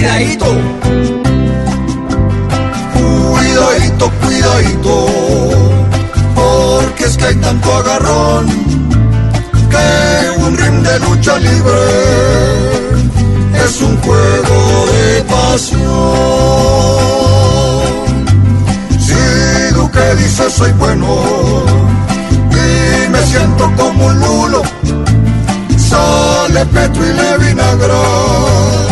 Cuidadito. Cuidadito, cuidadito. Porque es que hay tanto agarrón que un ring de lucha libre es un juego de pasión. Si Duque dice soy bueno y me siento como un lulo, sale Petro y le vinagra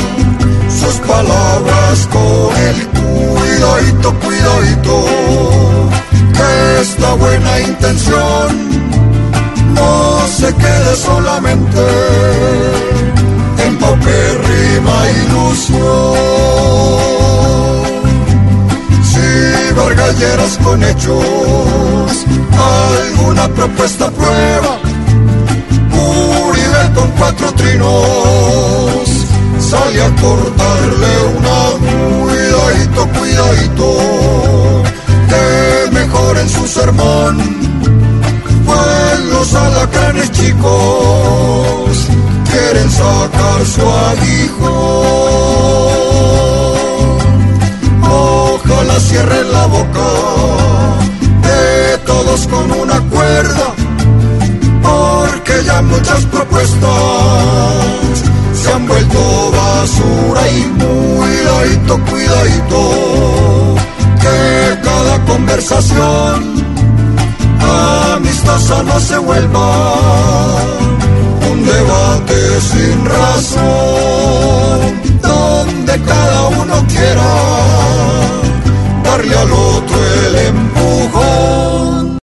sus palabras con el cuidadito, cuidadito, que esta buena intención no se quede solamente en paupérrima ilusión. Si Vargalleras con hechos alguna propuesta prueba, cuidadito, que mejoren su sermón pues los alacranes chicos quieren sacar su aguijón. Ojalá cierren la boca de todos con una cuerda, porque ya muchas propuestas se han vuelto basura y cuidadito, cuidadito, no se vuelva un debate sin razón,